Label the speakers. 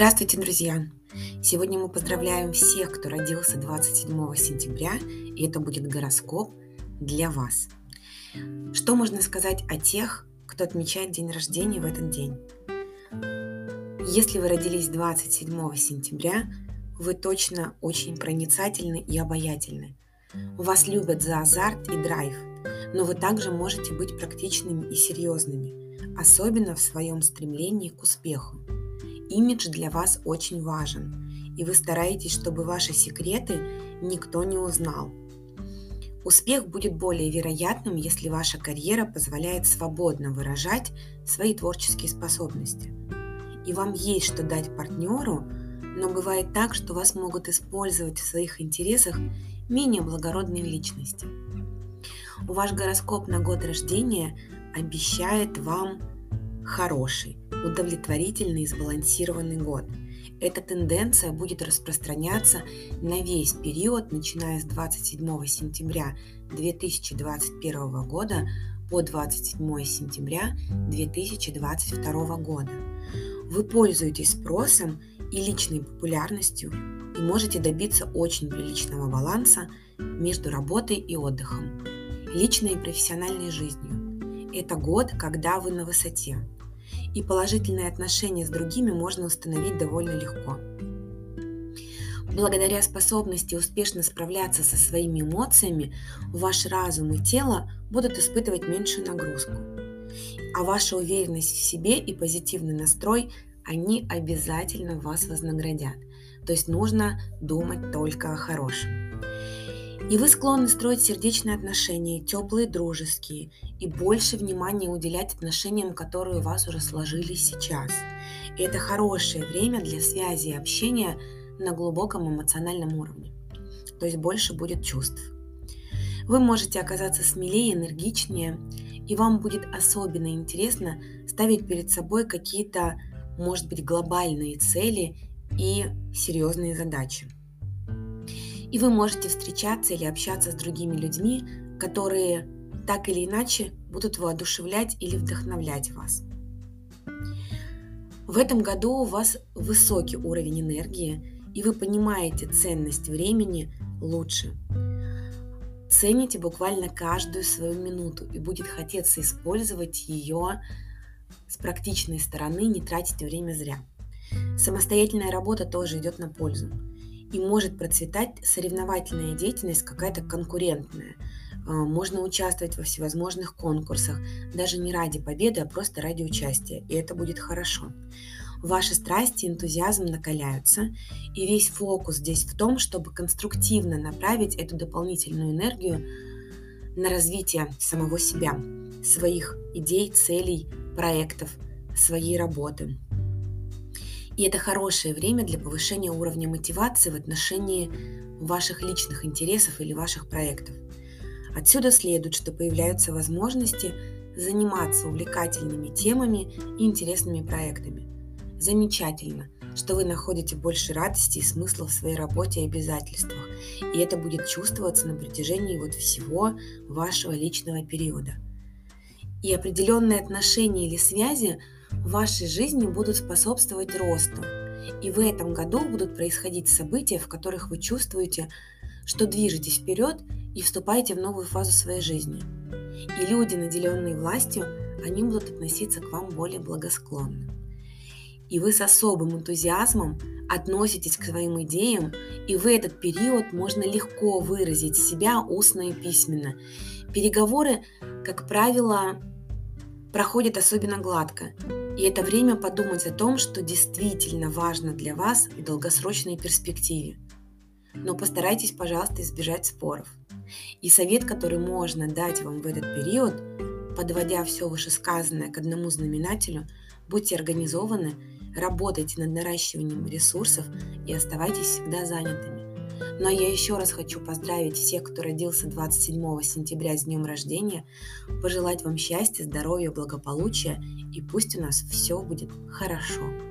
Speaker 1: Здравствуйте, друзья! Сегодня мы поздравляем всех, кто родился 27 сентября, и это будет гороскоп для вас. Что можно сказать о тех, кто отмечает день рождения в этот день? Если вы родились 27 сентября, вы точно очень проницательны и обаятельны. Вас любят за азарт и драйв, но вы также можете быть практичными и серьезными, особенно в своем стремлении к успеху. Имидж для вас очень важен, и вы стараетесь, чтобы ваши секреты никто не узнал. Успех будет более вероятным, если ваша карьера позволяет свободно выражать свои творческие способности. И вам есть что дать партнеру, но бывает так, что вас могут использовать в своих интересах менее благородные личности. Ваш гороскоп на год рождения обещает вам хороший, удовлетворительный и сбалансированный год. Эта тенденция будет распространяться на весь период, начиная с 27 сентября 2021 года по 27 сентября 2022 года. Вы пользуетесь спросом и личной популярностью и можете добиться очень приличного баланса между работой и отдыхом, личной и профессиональной жизнью. Это год, когда вы на высоте, и положительные отношения с другими можно установить довольно легко. Благодаря способности успешно справляться со своими эмоциями, ваш разум и тело будут испытывать меньшую нагрузку. А ваша уверенность в себе и позитивный настрой, они обязательно вас вознаградят. То есть нужно думать только о хорошем. И вы склонны строить сердечные отношения, теплые, дружеские, и больше внимания уделять отношениям, которые у вас уже сложились сейчас. И это хорошее время для связи и общения на глубоком эмоциональном уровне. То есть больше будет чувств. Вы можете оказаться смелее, энергичнее, и вам будет особенно интересно ставить перед собой какие-то, может быть, глобальные цели и серьезные задачи. И вы можете встречаться или общаться с другими людьми, которые так или иначе будут воодушевлять или вдохновлять вас. В этом году у вас высокий уровень энергии, и вы понимаете ценность времени лучше. Цените буквально каждую свою минуту, и будет хотеться использовать ее с практичной стороны, не тратить время зря. Самостоятельная работа тоже идет на пользу и может процветать соревновательная деятельность какая-то конкурентная. А, можно участвовать во всевозможных конкурсах, даже не ради победы, а просто ради участия, и это будет хорошо. Ваши страсти и энтузиазм накаляются, и весь фокус здесь в том, чтобы конструктивно направить эту дополнительную энергию на развитие самого себя, своих идей, целей, проектов, своей работы. И это хорошее время для повышения уровня мотивации в отношении ваших личных интересов или ваших проектов. Отсюда следует, что появляются возможности заниматься увлекательными темами и интересными проектами. Замечательно, что вы находите больше радости и смысла в своей работе и обязательствах, и это будет чувствоваться на протяжении вот всего вашего личного периода. И определенные отношения или связи – в вашей жизни будут способствовать росту. И в этом году будут происходить события, в которых вы чувствуете, что движетесь вперед и вступаете в новую фазу своей жизни. И люди, наделенные властью, они будут относиться к вам более благосклонно. И вы с особым энтузиазмом относитесь к своим идеям, и в этот период можно легко выразить себя устно и письменно. Переговоры, как правило, проходят особенно гладко. И это время подумать о том, что действительно важно для вас в долгосрочной перспективе. Но постарайтесь, пожалуйста, избежать споров. И совет, который можно дать вам в этот период, подводя все вышесказанное к одному знаменателю, будьте организованы, работайте над наращиванием ресурсов и оставайтесь всегда занятыми. Но я еще раз хочу поздравить всех, кто родился 27 сентября с днем рождения, пожелать вам счастья, здоровья, благополучия, и пусть у нас все будет хорошо.